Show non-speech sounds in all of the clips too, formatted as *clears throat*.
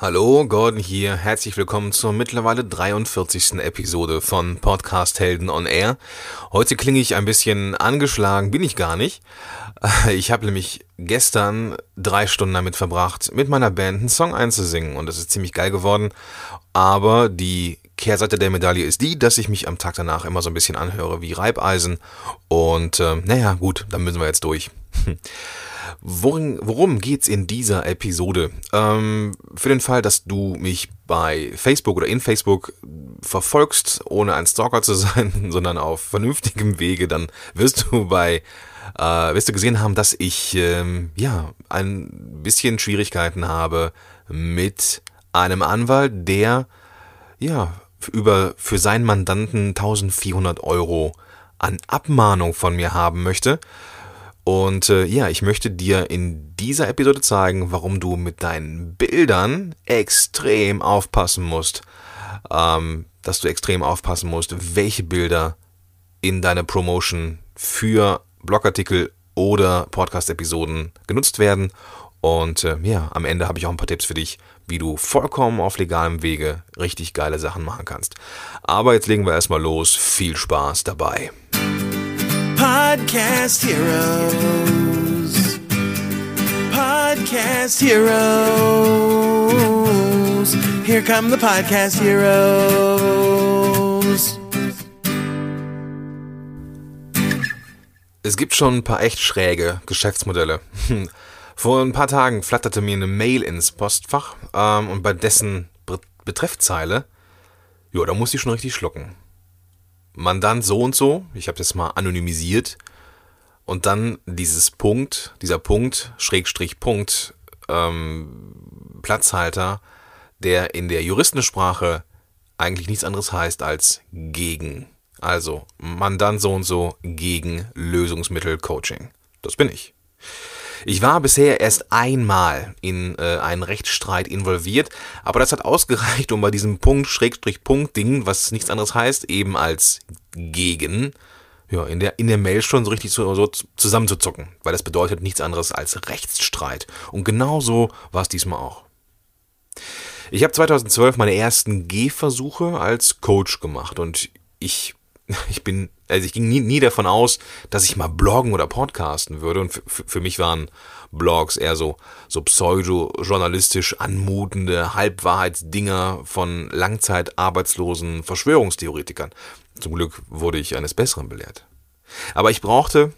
Hallo, Gordon hier. Herzlich willkommen zur mittlerweile 43. Episode von Podcast Helden on Air. Heute klinge ich ein bisschen angeschlagen, bin ich gar nicht. *laughs* Ich habe nämlich gestern drei Stunden damit verbracht, mit meiner Band einen Song einzusingen und das ist ziemlich geil geworden. Aber die Kehrseite der Medaille ist die, dass ich mich am Tag danach immer so ein bisschen anhöre wie Reibeisen und äh, naja, gut, dann müssen wir jetzt durch. *laughs* Worin, worum geht's in dieser Episode? Ähm, für den Fall, dass du mich bei Facebook oder in Facebook verfolgst, ohne ein Stalker zu *laughs* sein, sondern auf vernünftigem Wege, dann wirst du bei äh, wirst du gesehen haben, dass ich ähm, ja ein bisschen Schwierigkeiten habe mit einem Anwalt, der ja über für seinen Mandanten 1400 Euro an Abmahnung von mir haben möchte. Und äh, ja, ich möchte dir in dieser Episode zeigen, warum du mit deinen Bildern extrem aufpassen musst. Ähm, dass du extrem aufpassen musst, welche Bilder in deiner Promotion für Blogartikel oder Podcast-Episoden genutzt werden. Und äh, ja, am Ende habe ich auch ein paar Tipps für dich, wie du vollkommen auf legalem Wege richtig geile Sachen machen kannst. Aber jetzt legen wir erstmal los. Viel Spaß dabei. Podcast Heroes. Podcast Heroes. Here come the Podcast Heroes. Es gibt schon ein paar echt schräge Geschäftsmodelle. *laughs* Vor ein paar Tagen flatterte mir eine Mail ins Postfach ähm, und bei dessen Betreffzeile, ja, da musste ich schon richtig schlucken. Mandant so und so, ich habe das mal anonymisiert und dann dieses Punkt, dieser Punkt, Schrägstrich Punkt, ähm, Platzhalter, der in der Juristensprache eigentlich nichts anderes heißt als gegen. Also Mandant so und so gegen Lösungsmittel Coaching. Das bin ich. Ich war bisher erst einmal in äh, einen Rechtsstreit involviert, aber das hat ausgereicht, um bei diesem Punkt, Schrägstrich, Punkt Ding, was nichts anderes heißt, eben als gegen, ja, in der, in der Mail schon so richtig so, so zusammenzuzucken, weil das bedeutet nichts anderes als Rechtsstreit. Und genau so war es diesmal auch. Ich habe 2012 meine ersten Gehversuche als Coach gemacht und ich ich bin, also ich ging nie, nie davon aus, dass ich mal bloggen oder podcasten würde. Und für mich waren Blogs eher so, so pseudo-journalistisch anmutende Halbwahrheitsdinger von langzeitarbeitslosen Verschwörungstheoretikern. Zum Glück wurde ich eines Besseren belehrt. Aber ich brauchte,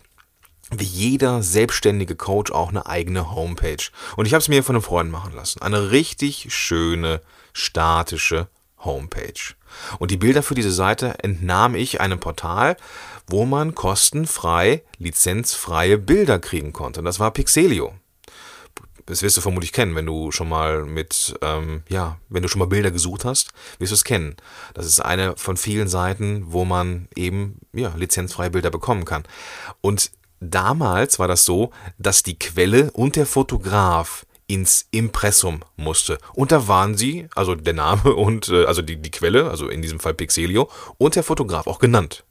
wie jeder selbstständige Coach, auch eine eigene Homepage. Und ich habe es mir von einem Freund machen lassen. Eine richtig schöne, statische Homepage. Und die Bilder für diese Seite entnahm ich einem Portal, wo man kostenfrei, lizenzfreie Bilder kriegen konnte. Das war Pixelio. Das wirst du vermutlich kennen, wenn du schon mal mit, ähm, ja, wenn du schon mal Bilder gesucht hast, wirst du es kennen. Das ist eine von vielen Seiten, wo man eben, ja, lizenzfreie Bilder bekommen kann. Und damals war das so, dass die Quelle und der Fotograf ins Impressum musste. Und da waren sie, also der Name *laughs* und äh, also die, die Quelle, also in diesem Fall Pixelio, und der Fotograf auch genannt.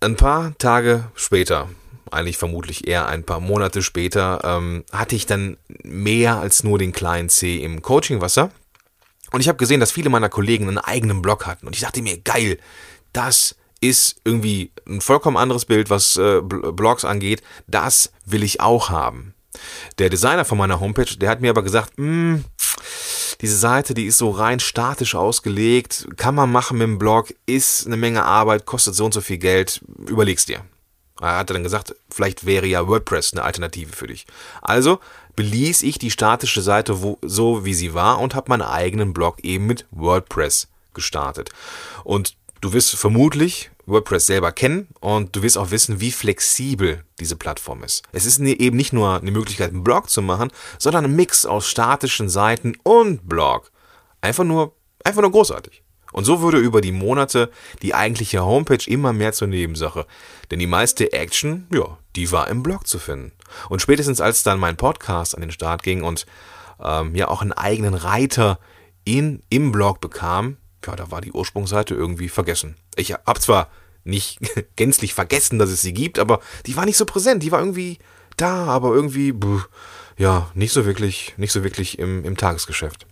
Ein paar Tage später, eigentlich vermutlich eher ein paar Monate später, ähm, hatte ich dann mehr als nur den kleinen C im Coachingwasser. Und ich habe gesehen, dass viele meiner Kollegen einen eigenen Blog hatten. Und ich dachte mir, geil, das ist irgendwie ein vollkommen anderes Bild, was äh, Blogs angeht. Das will ich auch haben. Der Designer von meiner Homepage, der hat mir aber gesagt, hm, diese Seite, die ist so rein statisch ausgelegt, kann man machen mit dem Blog, ist eine Menge Arbeit, kostet so und so viel Geld, überleg's dir. Er hat dann gesagt, vielleicht wäre ja WordPress eine Alternative für dich. Also beließ ich die statische Seite wo, so, wie sie war und habe meinen eigenen Blog eben mit WordPress gestartet. Und du wirst vermutlich WordPress selber kennen und du wirst auch wissen, wie flexibel diese Plattform ist. Es ist eben nicht nur eine Möglichkeit, einen Blog zu machen, sondern ein Mix aus statischen Seiten und Blog. Einfach nur, einfach nur großartig. Und so wurde über die Monate die eigentliche Homepage immer mehr zur Nebensache. Denn die meiste Action, ja, die war im Blog zu finden. Und spätestens als dann mein Podcast an den Start ging und ähm, ja auch einen eigenen Reiter in, im Blog bekam, ja, da war die Ursprungsseite irgendwie vergessen. Ich habe zwar nicht *laughs* gänzlich vergessen, dass es sie gibt, aber die war nicht so präsent. Die war irgendwie da, aber irgendwie, ja, nicht so wirklich, nicht so wirklich im, im Tagesgeschäft.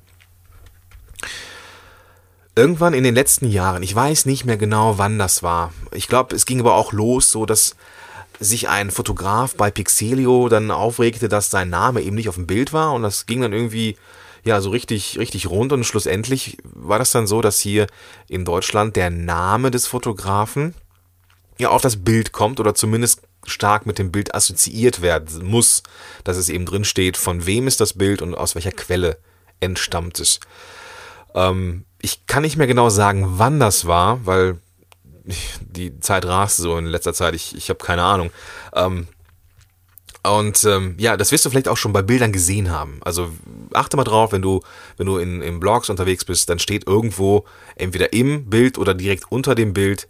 Irgendwann in den letzten Jahren, ich weiß nicht mehr genau, wann das war. Ich glaube, es ging aber auch los, so dass sich ein Fotograf bei Pixelio dann aufregte, dass sein Name eben nicht auf dem Bild war und das ging dann irgendwie ja so richtig richtig rund und schlussendlich war das dann so, dass hier in Deutschland der Name des Fotografen ja auf das Bild kommt oder zumindest stark mit dem Bild assoziiert werden muss, dass es eben drin steht, von wem ist das Bild und aus welcher Quelle entstammt es. Ähm, ich kann nicht mehr genau sagen, wann das war, weil die Zeit rast so in letzter Zeit. Ich, ich habe keine Ahnung. Ähm, und ähm, ja, das wirst du vielleicht auch schon bei Bildern gesehen haben. Also achte mal drauf, wenn du, wenn du in, in Blogs unterwegs bist, dann steht irgendwo entweder im Bild oder direkt unter dem Bild,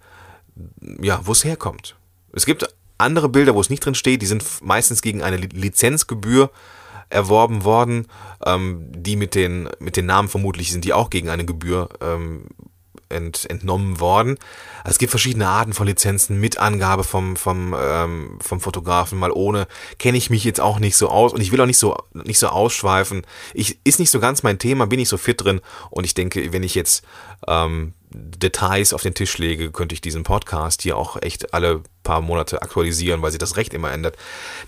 ja, wo es herkommt. Es gibt andere Bilder, wo es nicht drin steht, die sind meistens gegen eine Lizenzgebühr erworben worden. Ähm, die mit den, mit den Namen vermutlich sind die auch gegen eine Gebühr ähm, ent, entnommen worden. Es gibt verschiedene Arten von Lizenzen mit Angabe vom, vom, ähm, vom Fotografen, mal ohne. Kenne ich mich jetzt auch nicht so aus und ich will auch nicht so, nicht so ausschweifen. Ich, ist nicht so ganz mein Thema, bin ich so fit drin und ich denke, wenn ich jetzt ähm, Details auf den Tisch lege, könnte ich diesen Podcast hier auch echt alle paar Monate aktualisieren, weil sich das Recht immer ändert.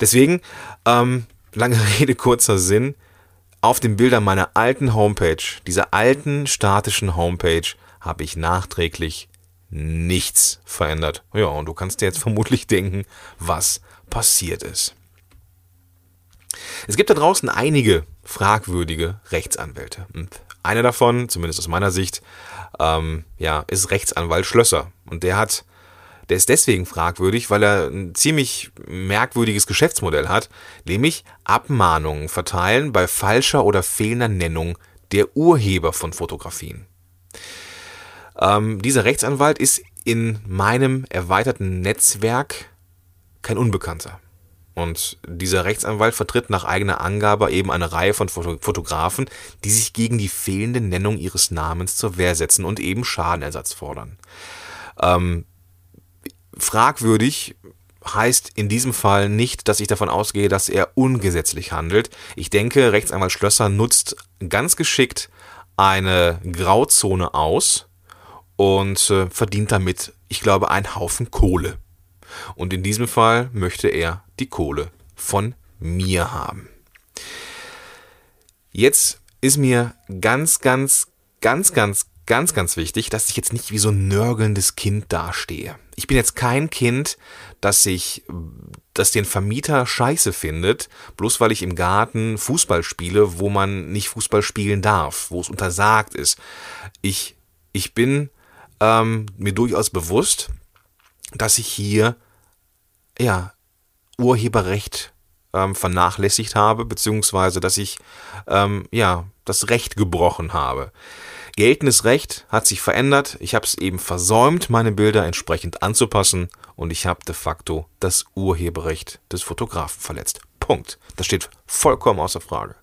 Deswegen, ähm, lange *laughs* Rede, kurzer Sinn. Auf den Bildern meiner alten Homepage, dieser alten statischen Homepage, habe ich nachträglich nichts verändert. Ja, und du kannst dir jetzt vermutlich denken, was passiert ist. Es gibt da draußen einige fragwürdige Rechtsanwälte. Und einer davon, zumindest aus meiner Sicht, ähm, ja, ist Rechtsanwalt Schlösser. Und der hat, der ist deswegen fragwürdig, weil er ein ziemlich merkwürdiges Geschäftsmodell hat, nämlich Abmahnungen verteilen bei falscher oder fehlender Nennung der Urheber von Fotografien. Ähm, dieser Rechtsanwalt ist in meinem erweiterten Netzwerk kein Unbekannter. Und dieser Rechtsanwalt vertritt nach eigener Angabe eben eine Reihe von Fotografen, die sich gegen die fehlende Nennung ihres Namens zur Wehr setzen und eben Schadenersatz fordern. Ähm, fragwürdig heißt in diesem Fall nicht, dass ich davon ausgehe, dass er ungesetzlich handelt. Ich denke, Rechtsanwalt Schlösser nutzt ganz geschickt eine Grauzone aus, und äh, verdient damit, ich glaube, einen Haufen Kohle. Und in diesem Fall möchte er die Kohle von mir haben. Jetzt ist mir ganz, ganz, ganz, ganz, ganz, ganz wichtig, dass ich jetzt nicht wie so ein nörgelndes Kind dastehe. Ich bin jetzt kein Kind, das sich, das den Vermieter scheiße findet, bloß weil ich im Garten Fußball spiele, wo man nicht Fußball spielen darf, wo es untersagt ist. Ich, ich bin ähm, mir durchaus bewusst, dass ich hier ja Urheberrecht ähm, vernachlässigt habe, beziehungsweise dass ich ähm, ja das Recht gebrochen habe. Geltendes Recht hat sich verändert. Ich habe es eben versäumt, meine Bilder entsprechend anzupassen und ich habe de facto das Urheberrecht des Fotografen verletzt. Punkt. Das steht vollkommen außer Frage.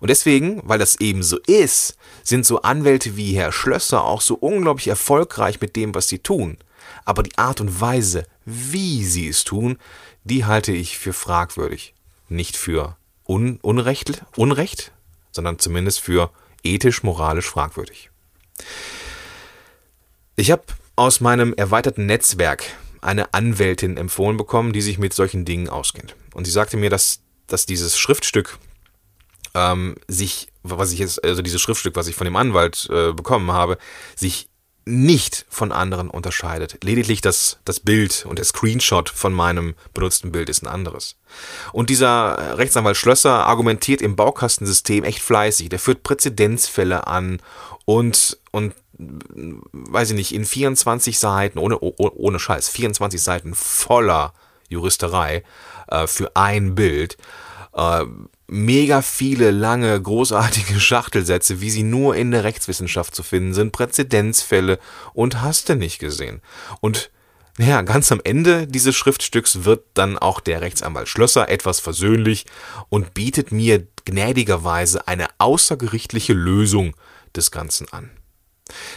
Und deswegen, weil das eben so ist, sind so Anwälte wie Herr Schlösser auch so unglaublich erfolgreich mit dem, was sie tun. Aber die Art und Weise, wie sie es tun, die halte ich für fragwürdig. Nicht für un Unrecht, Unrecht, sondern zumindest für ethisch-moralisch fragwürdig. Ich habe aus meinem erweiterten Netzwerk eine Anwältin empfohlen bekommen, die sich mit solchen Dingen auskennt. Und sie sagte mir, dass, dass dieses Schriftstück ähm, sich, was ich jetzt, also dieses Schriftstück, was ich von dem Anwalt äh, bekommen habe, sich nicht von anderen unterscheidet. Lediglich das, das Bild und der Screenshot von meinem benutzten Bild ist ein anderes. Und dieser Rechtsanwalt Schlösser argumentiert im Baukastensystem echt fleißig. Der führt Präzedenzfälle an und, und weiß ich nicht, in 24 Seiten, ohne, ohne Scheiß, 24 Seiten voller Juristerei äh, für ein Bild. Äh, mega viele lange, großartige *laughs* Schachtelsätze, wie sie nur in der Rechtswissenschaft zu finden sind, Präzedenzfälle und hast du nicht gesehen. Und ja, ganz am Ende dieses Schriftstücks wird dann auch der Rechtsanwalt Schlösser etwas versöhnlich und bietet mir gnädigerweise eine außergerichtliche Lösung des Ganzen an.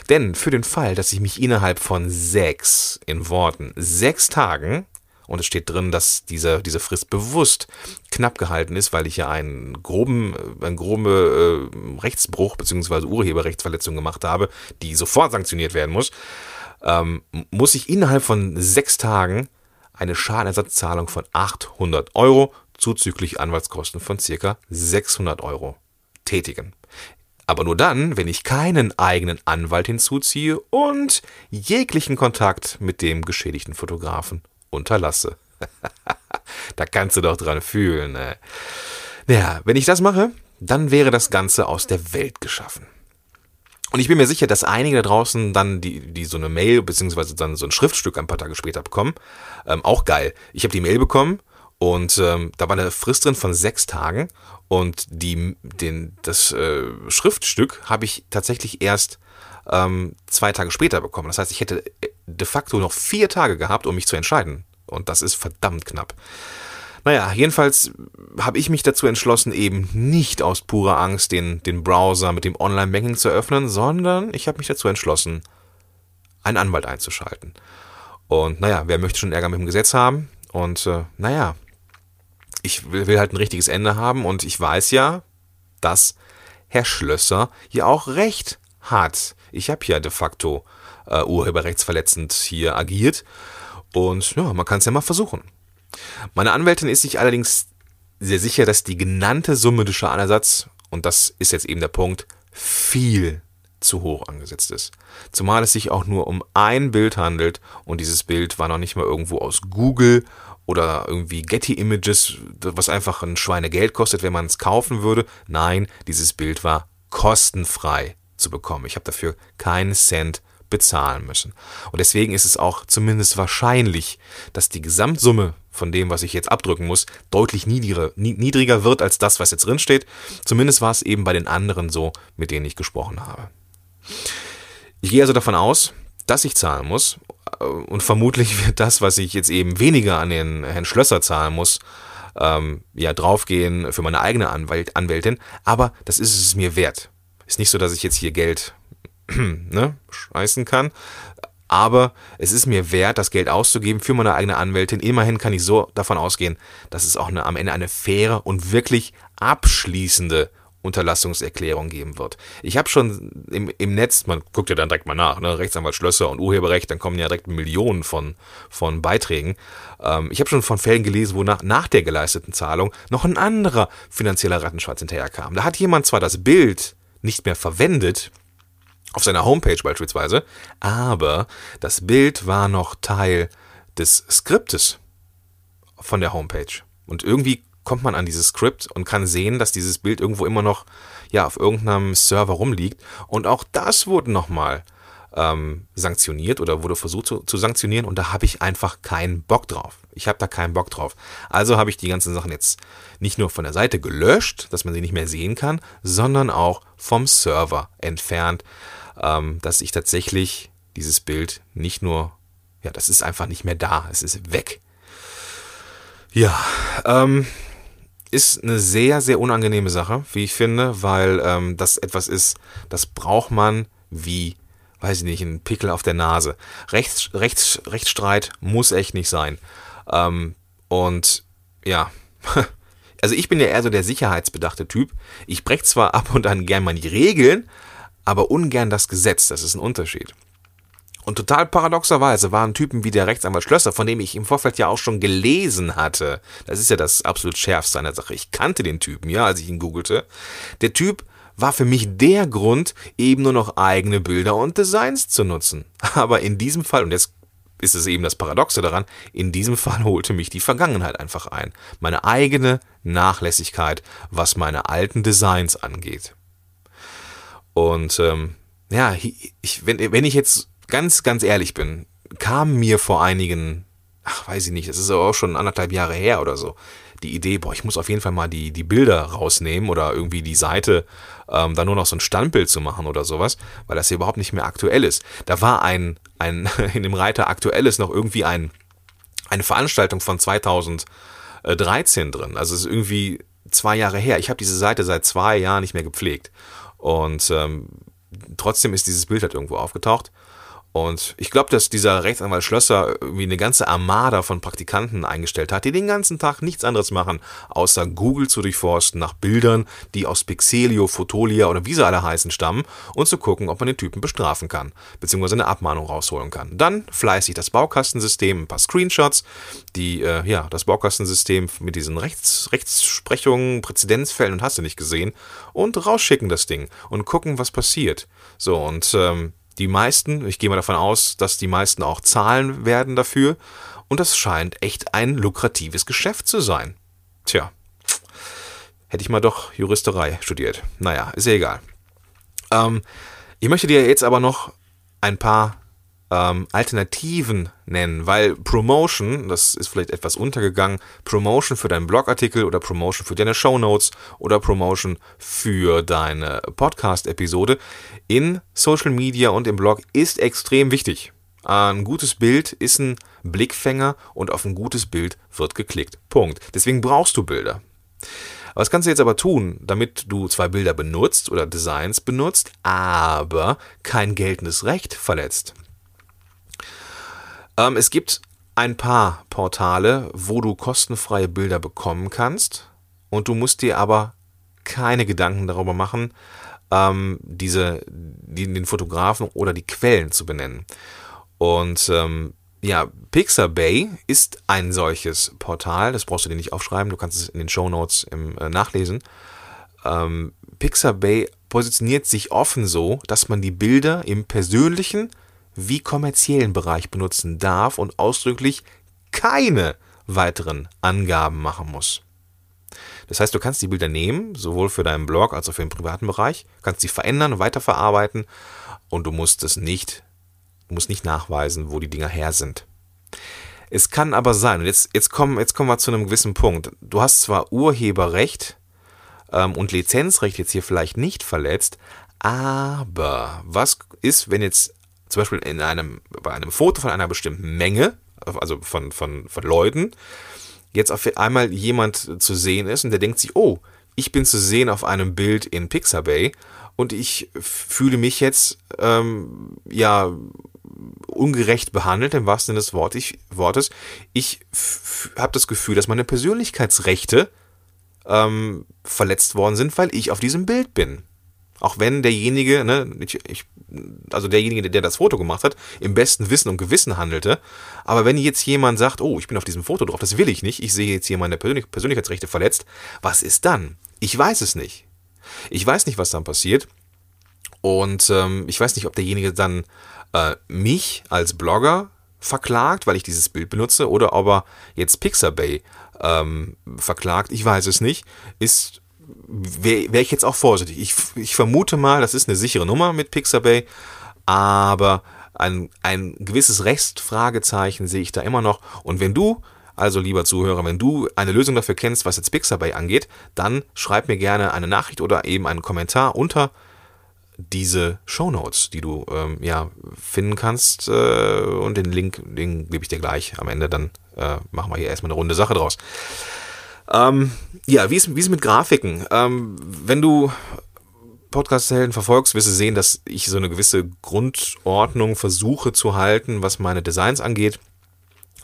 Denn für den Fall, dass ich mich innerhalb von sechs, in Worten, sechs Tagen Und es steht drin, dass diese, diese Frist bewusst knapp gehalten ist, weil ich ja einen groben, einen groben äh, Rechtsbruch bzw. Urheberrechtsverletzung gemacht habe, die sofort sanktioniert werden muss. Ähm, muss ich innerhalb von sechs Tagen eine Schadenersatzzahlung von 800 Euro zuzüglich Anwaltskosten von circa 600 Euro tätigen. Aber nur dann, wenn ich keinen eigenen Anwalt hinzuziehe und jeglichen Kontakt mit dem geschädigten Fotografen unterlasse. *laughs* da kannst du doch dran fühlen. Ne? Naja, wenn ich das mache, dann wäre das Ganze aus der Welt geschaffen. Und ich bin mir sicher, dass einige da draußen dann, die, die so eine Mail beziehungsweise dann so ein Schriftstück ein paar Tage später bekommen, ähm, auch geil. Ich habe die Mail bekommen und ähm, da war eine Frist drin von sechs Tagen und die, den, das äh, Schriftstück habe ich tatsächlich erst ähm, zwei Tage später bekommen. Das heißt, ich hätte de facto noch vier Tage gehabt, um mich zu entscheiden. Und das ist verdammt knapp. Naja, jedenfalls habe ich mich dazu entschlossen, eben nicht aus purer Angst den, den Browser mit dem Online-Banking zu öffnen, sondern ich habe mich dazu entschlossen, einen Anwalt einzuschalten. Und naja, wer möchte schon Ärger mit dem Gesetz haben? Und äh, naja, ich will, will halt ein richtiges Ende haben und ich weiß ja, dass Herr Schlösser ja auch recht hat. Ich habe ja de facto äh, urheberrechtsverletzend hier agiert und ja, man kann es ja mal versuchen. Meine Anwältin ist sich allerdings sehr sicher, dass die genannte Summe des Schadenersatz, und das ist jetzt eben der Punkt, viel zu hoch angesetzt ist. Zumal es sich auch nur um ein Bild handelt und dieses Bild war noch nicht mal irgendwo aus Google oder irgendwie Getty Images, was einfach ein Schweinegeld kostet, wenn man es kaufen würde. Nein, dieses Bild war kostenfrei zu bekommen. Ich habe dafür keinen Cent bezahlen müssen. Und deswegen ist es auch zumindest wahrscheinlich, dass die Gesamtsumme von dem, was ich jetzt abdrücken muss, deutlich niedriger, niedriger wird als das, was jetzt drin steht. Zumindest war es eben bei den anderen so, mit denen ich gesprochen habe. Ich gehe also davon aus, dass ich zahlen muss. Und vermutlich wird das, was ich jetzt eben weniger an den Herrn Schlösser zahlen muss, ähm, ja, draufgehen für meine eigene Anwalt, Anwältin. Aber das ist es mir wert. Ist nicht so, dass ich jetzt hier Geld *clears throat* ne, scheißen kann. Aber es ist mir wert, das Geld auszugeben für meine eigene Anwältin. Immerhin kann ich so davon ausgehen, dass es auch eine, am Ende eine faire und wirklich abschließende Unterlassungserklärung geben wird. Ich habe schon im, im Netz, man guckt ja dann direkt mal nach, ne, Rechtsanwalt Schlösser und Urheberrecht, dann kommen ja direkt Millionen von, von Beiträgen. Ähm, ich habe schon von Fällen gelesen, wo nach, nach der geleisteten Zahlung noch ein anderer finanzieller Rattenschwarz hinterherkam. Da hat jemand zwar das Bild nicht mehr verwendet, auf seiner Homepage beispielsweise, aber das Bild war noch Teil des Skriptes von der Homepage. Und irgendwie kommt man an dieses Skript und kann sehen, dass dieses Bild irgendwo immer noch ja auf irgendeinem Server rumliegt. Und auch das wurde nochmal ähm, sanktioniert oder wurde versucht zu, zu sanktionieren und da habe ich einfach keinen Bock drauf. Ich habe da keinen Bock drauf. Also habe ich die ganzen Sachen jetzt nicht nur von der Seite gelöscht, dass man sie nicht mehr sehen kann, sondern auch vom Server entfernt, ähm, dass ich tatsächlich dieses Bild nicht nur, ja, das ist einfach nicht mehr da, es ist weg. Ja, ähm, ist eine sehr, sehr unangenehme Sache, wie ich finde, weil ähm, das etwas ist, das braucht man wie, weiß ich nicht, ein Pickel auf der Nase. Rechts, Rechts, Rechtsstreit muss echt nicht sein. Ähm, und ja, *laughs* also ich bin ja eher so der sicherheitsbedachte Typ. Ich breche zwar ab und an gern mal die Regeln, aber ungern das Gesetz. Das ist ein Unterschied. Und total paradoxerweise waren Typen wie der Rechtsanwalt Schlösser, von dem ich im Vorfeld ja auch schon gelesen hatte. Das ist ja das absolut Schärfste an der Sache. Ich kannte den Typen, ja, als ich ihn googelte. Der Typ war für mich der Grund, eben nur noch eigene Bilder und Designs zu nutzen. *laughs* Aber in diesem Fall, und jetzt ist es eben das Paradoxe daran, in diesem Fall *laughs* holte mich die Vergangenheit einfach ein. Meine eigene Nachlässigkeit, was meine alten Designs angeht. Und ähm, ja, ich, wenn, wenn ich jetzt ganz, ganz ehrlich bin, kam mir vor einigen, ach, weiß ich nicht, das ist auch schon anderthalb Jahre her oder so, die Idee, boah, ich muss auf jeden Fall mal die, die Bilder rausnehmen oder irgendwie die Seite ähm, da nur noch so ein Standbild zu machen oder sowas, weil das hier überhaupt nicht mehr aktuell ist. Da war ein, ein *laughs* in dem Reiter Aktuelles noch irgendwie ein, eine Veranstaltung von 2013 drin. Also es ist irgendwie zwei Jahre her. Ich habe diese Seite seit zwei Jahren nicht mehr gepflegt. Und ähm, trotzdem ist dieses Bild halt irgendwo aufgetaucht. Und ich glaube, dass dieser Rechtsanwalt Schlösser irgendwie eine ganze Armada von Praktikanten eingestellt hat, die den ganzen Tag nichts anderes machen, außer Google zu durchforsten nach Bildern, die aus Pixelio, Fotolia oder wie sie alle heißen stammen und zu gucken, ob man den Typen bestrafen kann, beziehungsweise eine Abmahnung rausholen kann. Dann fleißig das Baukastensystem, ein paar Screenshots, die, äh, ja, das Baukastensystem mit diesen Rechts, Rechtsprechungen, Präzedenzfällen und hast du nicht gesehen und rausschicken das Ding und gucken, was passiert. So, und ähm, die meisten, ich gehe mal davon aus, dass die meisten auch zahlen werden dafür. Und das scheint echt ein lukratives Geschäft zu sein. Tja, hätte ich mal doch Juristerei studiert. Naja, ist ja egal. Ähm, ich möchte dir jetzt aber noch ein paar ähm, Alternativen nennen, weil Promotion, das ist vielleicht etwas untergegangen, Promotion für deinen Blogartikel oder Promotion für deine Shownotes oder Promotion für deine Podcast-Episode in Social Media und im Blog ist extrem wichtig. Ein gutes Bild ist ein Blickfänger und auf ein gutes Bild wird geklickt. Punkt. Deswegen brauchst du Bilder. Was kannst du jetzt aber tun, damit du zwei Bilder benutzt oder Designs benutzt, aber kein geltendes Recht verletzt? Ähm, es gibt ein paar Portale, wo du kostenfreie Bilder bekommen kannst und du musst dir aber keine Gedanken darüber machen, ähm, diese, die, den Fotografen oder die Quellen zu benennen. Und ähm, ja, Pixabay ist ein solches Portal, das brauchst du dir nicht aufschreiben, du kannst es in den Show Notes äh, nachlesen. Ähm, Pixabay positioniert sich offen so, dass man die Bilder im persönlichen wie kommerziellen Bereich benutzen darf und ausdrücklich keine weiteren Angaben machen muss. Das heißt, du kannst die Bilder nehmen, sowohl für deinen Blog als auch für den privaten Bereich, kannst sie verändern, weiterverarbeiten und du musst es nicht, musst nicht nachweisen, wo die Dinger her sind. Es kann aber sein, und jetzt, jetzt, kommen, jetzt kommen wir zu einem gewissen Punkt. Du hast zwar Urheberrecht ähm, und Lizenzrecht jetzt hier vielleicht nicht verletzt, aber was ist, wenn jetzt zum Beispiel in einem, bei einem Foto von einer bestimmten Menge, also von, von, von Leuten, jetzt auf einmal jemand zu sehen ist und der denkt sich, oh, ich bin zu sehen auf einem Bild in Pixabay und ich fühle mich jetzt ähm, ja ungerecht behandelt, im wahrsten Sinne des Wortes. Ich habe das Gefühl, dass meine Persönlichkeitsrechte ähm, verletzt worden sind, weil ich auf diesem Bild bin. Auch wenn derjenige, ne, ich, ich, also derjenige, der das Foto gemacht hat, im besten Wissen und Gewissen handelte. Aber wenn jetzt jemand sagt, oh, ich bin auf diesem Foto drauf, das will ich nicht, ich sehe jetzt hier meine Persönlich Persönlichkeitsrechte verletzt, was ist dann? Ich weiß es nicht. Ich weiß nicht, was dann passiert. Und ähm, ich weiß nicht, ob derjenige dann äh, mich als Blogger verklagt, weil ich dieses Bild benutze, oder ob er jetzt Pixabay ähm, verklagt. Ich weiß es nicht. Ist wäre wär ich jetzt auch vorsichtig. Ich, ich vermute mal, das ist eine sichere Nummer mit Pixabay, aber ein, ein gewisses Restfragezeichen sehe ich da immer noch. Und wenn du, also lieber Zuhörer, wenn du eine Lösung dafür kennst, was jetzt Pixabay angeht, dann schreib mir gerne eine Nachricht oder eben einen Kommentar unter diese Show Notes, die du ähm, ja finden kannst. Äh, und den Link, den gebe ich dir gleich am Ende. Dann äh, machen wir hier erstmal eine runde Sache draus. Ähm, ja, wie ist, wie ist mit Grafiken? Ähm, wenn du Podcast-Helden verfolgst, wirst du sehen, dass ich so eine gewisse Grundordnung versuche zu halten, was meine Designs angeht.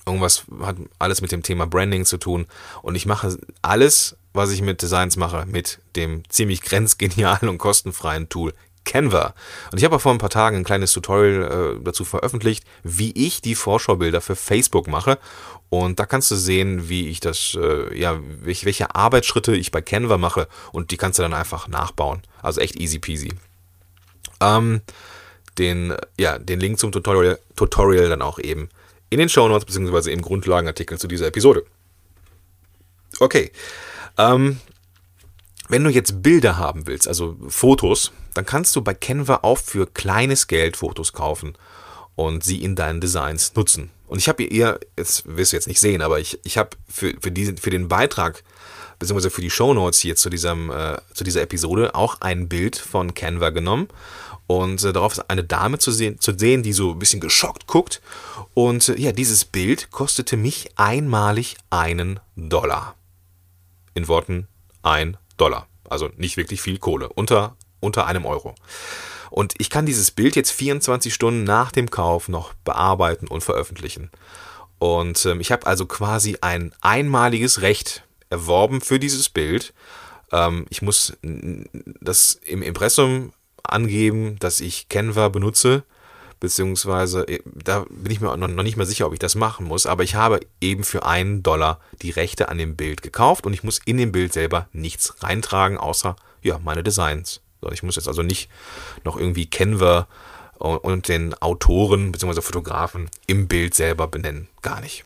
Irgendwas hat alles mit dem Thema Branding zu tun. Und ich mache alles, was ich mit Designs mache, mit dem ziemlich *laughs* grenzgenialen und kostenfreien Tool Canva. Und ich habe vor ein paar Tagen ein kleines Tutorial äh, dazu veröffentlicht, wie ich die Vorschaubilder für Facebook mache. Und da kannst du sehen, wie ich das, äh, ja, welche, welche Arbeitsschritte ich bei Canva mache und die kannst du dann einfach nachbauen. Also echt easy peasy. Ähm, den, ja, den Link zum Tutorial, Tutorial dann auch eben in den Show Notes beziehungsweise im Grundlagenartikel zu dieser Episode. Okay. Ähm, wenn du jetzt Bilder haben willst, also Fotos, dann kannst du bei Canva auch für kleines Geld Fotos kaufen und sie in deinen Designs nutzen. Und ich habe ihr, jetzt wirst du jetzt nicht sehen, aber ich, ich habe für, für, diesen, für den Beitrag, beziehungsweise für die Show Notes hier zu, diesem, äh, zu dieser Episode auch ein Bild von Canva genommen. Und äh, darauf ist eine Dame zu sehen, zu sehen, die so ein bisschen geschockt guckt. Und äh, ja, dieses Bild kostete mich einmalig einen Dollar. In Worten ein Dollar. Also nicht wirklich viel Kohle. Unter unter einem Euro. Und ich kann dieses Bild jetzt 24 Stunden nach dem Kauf noch bearbeiten und veröffentlichen. Und ähm, ich habe also quasi ein einmaliges Recht erworben für dieses Bild. Ähm, ich muss das im Impressum angeben, dass ich Canva benutze beziehungsweise äh, da bin ich mir noch nicht mehr sicher, ob ich das machen muss, aber ich habe eben für einen Dollar die Rechte an dem Bild gekauft und ich muss in dem Bild selber nichts reintragen, außer ja, meine Designs. Ich muss jetzt also nicht noch irgendwie Canva und den Autoren bzw. Fotografen im Bild selber benennen. Gar nicht.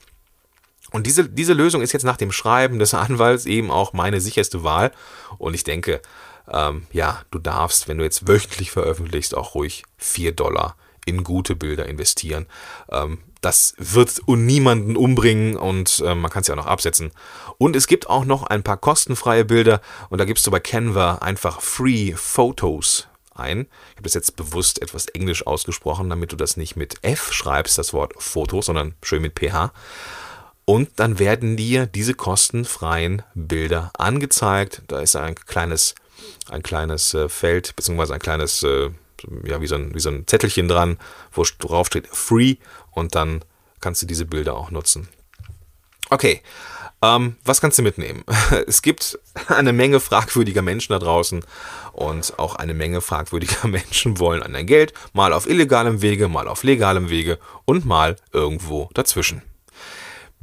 Und diese, diese Lösung ist jetzt nach dem Schreiben des *laughs* Anwalts eben auch meine sicherste Wahl. Und ich denke, ähm, ja, du darfst, wenn du jetzt wöchentlich veröffentlichst, auch ruhig 4 Dollar in gute Bilder investieren. Ähm, das wird niemanden umbringen und äh, man kann es ja auch noch absetzen. Und es gibt auch noch ein paar kostenfreie Bilder und da gibst du bei Canva einfach Free Photos ein. Ich habe das jetzt bewusst etwas englisch ausgesprochen, damit du das nicht mit F schreibst, das Wort Fotos, sondern schön mit PH. Und dann werden dir diese kostenfreien Bilder angezeigt. Da ist ein kleines, ein kleines äh, Feld, beziehungsweise ein kleines äh, ja, wie so, ein, wie so ein Zettelchen dran, wo drauf steht Free und dann kannst du diese Bilder auch nutzen. Okay, ähm, was kannst du mitnehmen? *laughs* Es gibt eine Menge fragwürdiger Menschen da draußen und auch eine Menge fragwürdiger *laughs* Menschen wollen an dein Geld, mal auf illegalem Wege, mal auf legalem Wege und mal irgendwo dazwischen.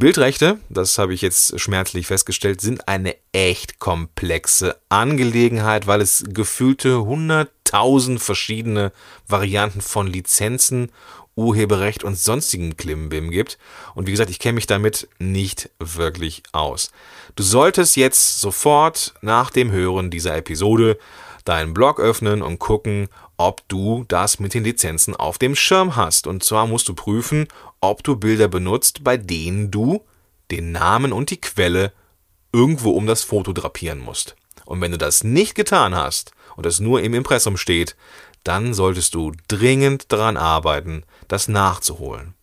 Bildrechte, das habe ich jetzt schmerzlich festgestellt, sind eine echt komplexe Angelegenheit, weil es gefühlte 100.000 verschiedene Varianten von Lizenzen, Urheberrecht und sonstigen Klimbim gibt. Und wie gesagt, ich kenne mich damit nicht wirklich aus. Du solltest jetzt sofort nach dem Hören dieser Episode deinen Blog öffnen und gucken, ob du das mit den Lizenzen auf dem Schirm hast. Und zwar musst du prüfen, ob du Bilder benutzt, bei denen du den Namen und die Quelle irgendwo um das Foto drapieren musst. Und wenn du das nicht getan hast und es nur im Impressum steht, dann solltest du dringend daran arbeiten, das nachzuholen.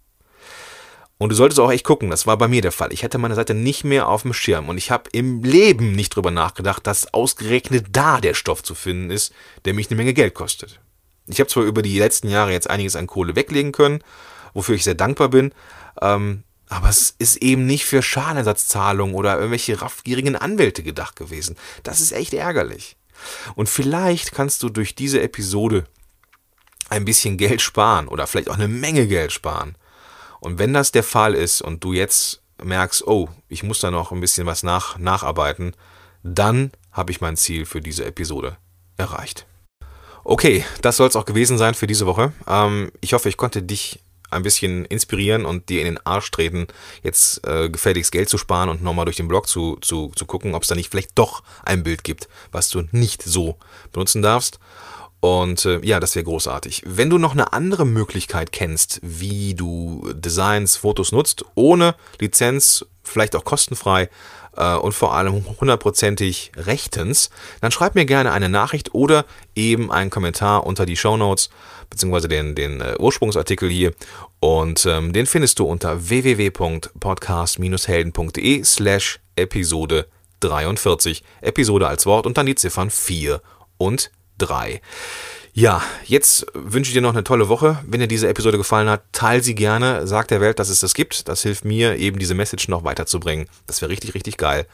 Und du solltest auch echt gucken, das war bei mir der Fall. Ich hatte meine Seite nicht mehr auf dem Schirm und ich habe im Leben nicht drüber nachgedacht, dass ausgerechnet da der Stoff zu finden ist, der mich eine Menge Geld kostet. Ich habe zwar über die letzten Jahre jetzt einiges an Kohle weglegen können, wofür ich sehr dankbar bin, ähm, aber es ist eben nicht für Schadenersatzzahlungen oder irgendwelche raffgierigen Anwälte gedacht gewesen. Das ist echt ärgerlich. Und vielleicht kannst du durch diese Episode ein bisschen Geld sparen oder vielleicht auch eine Menge Geld sparen. Und wenn das der Fall ist und du jetzt merkst, oh, ich muss da noch ein bisschen was nach, nacharbeiten, dann habe ich mein Ziel für diese Episode erreicht. Okay, das soll es auch gewesen sein für diese Woche. Ähm, ich hoffe, ich konnte dich ein bisschen inspirieren und dir in den Arsch treten, jetzt äh, gefälligst Geld zu sparen und nochmal durch den Blog zu, zu, zu gucken, ob es da nicht vielleicht doch ein Bild gibt, was du nicht so benutzen darfst. Und äh, ja, das wäre großartig. Wenn du noch eine andere Möglichkeit kennst, wie du Designs, Fotos nutzt, ohne Lizenz, vielleicht auch kostenfrei äh, und vor allem hundertprozentig rechtens, dann schreib mir gerne eine Nachricht oder eben einen Kommentar unter die Show Notes beziehungsweise den, den äh, Ursprungsartikel hier. Und ähm, den findest du unter www.podcast-helden.de slash Episode 43. Episode als Wort und dann die Ziffern 4 und 3. Ja, jetzt wünsche ich dir noch eine tolle Woche. Wenn dir diese Episode gefallen hat, teile sie gerne, sag der Welt, dass es das gibt. Das hilft mir, eben diese Message noch weiterzubringen. Das wäre richtig, richtig geil.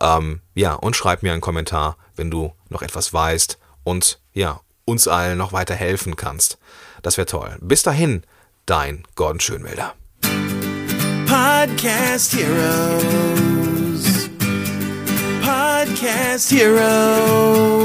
Ähm, ja, und schreib mir einen Kommentar, wenn du noch etwas weißt. Und ja, uns allen noch weiter helfen kannst. Das wäre toll. Bis dahin, dein Gordon Schönwälder. Podcast Heroes. Podcast Heroes.